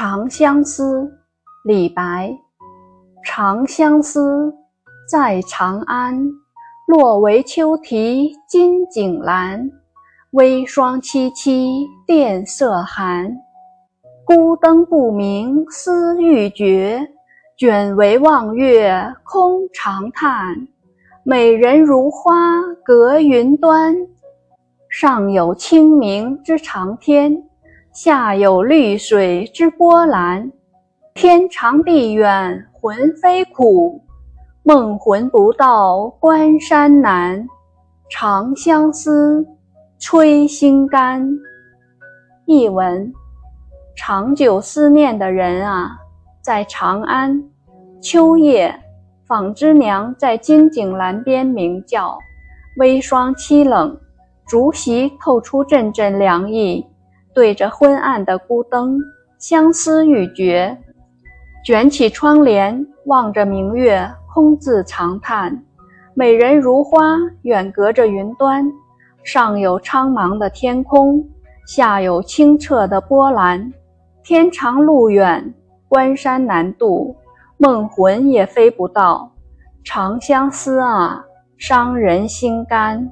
长相思，李白。长相思，在长安。落为秋啼金井阑。微霜凄凄殿色寒。孤灯不明思欲绝。卷帷望月空长叹。美人如花隔云端。上有清明之长天。下有绿水之波澜，天长地远魂飞苦，梦魂不到关山难。长相思，催心肝。译文：长久思念的人啊，在长安。秋夜，纺织娘在金井栏边鸣叫，微霜凄冷，竹席透出阵阵凉意。对着昏暗的孤灯，相思欲绝，卷起窗帘，望着明月，空自长叹。美人如花，远隔着云端，上有苍茫的天空，下有清澈的波澜。天长路远，关山难渡，梦魂也飞不到。长相思啊，伤人心肝。